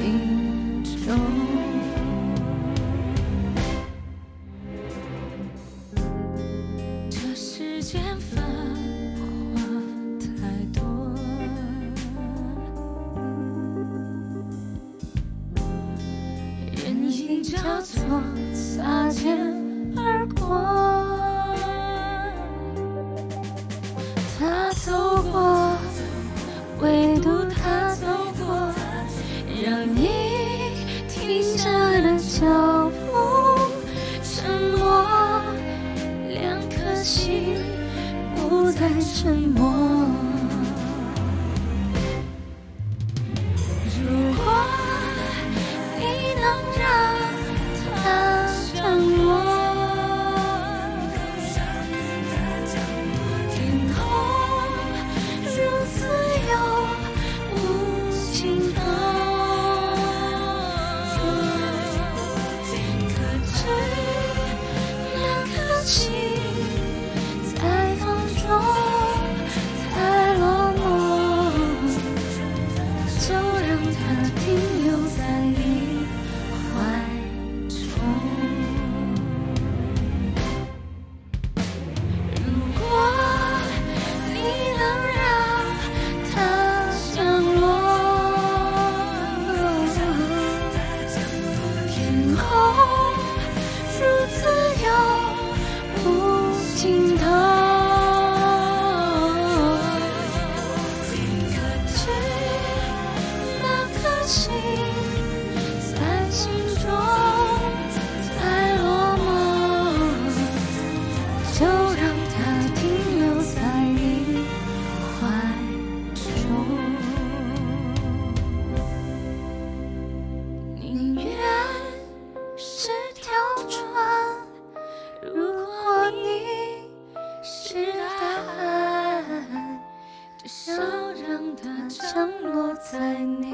情衷这世间繁华太多人影交错擦肩而过。沉默。他听。笑让它降落在你